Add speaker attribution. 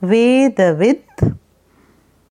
Speaker 1: weigh the width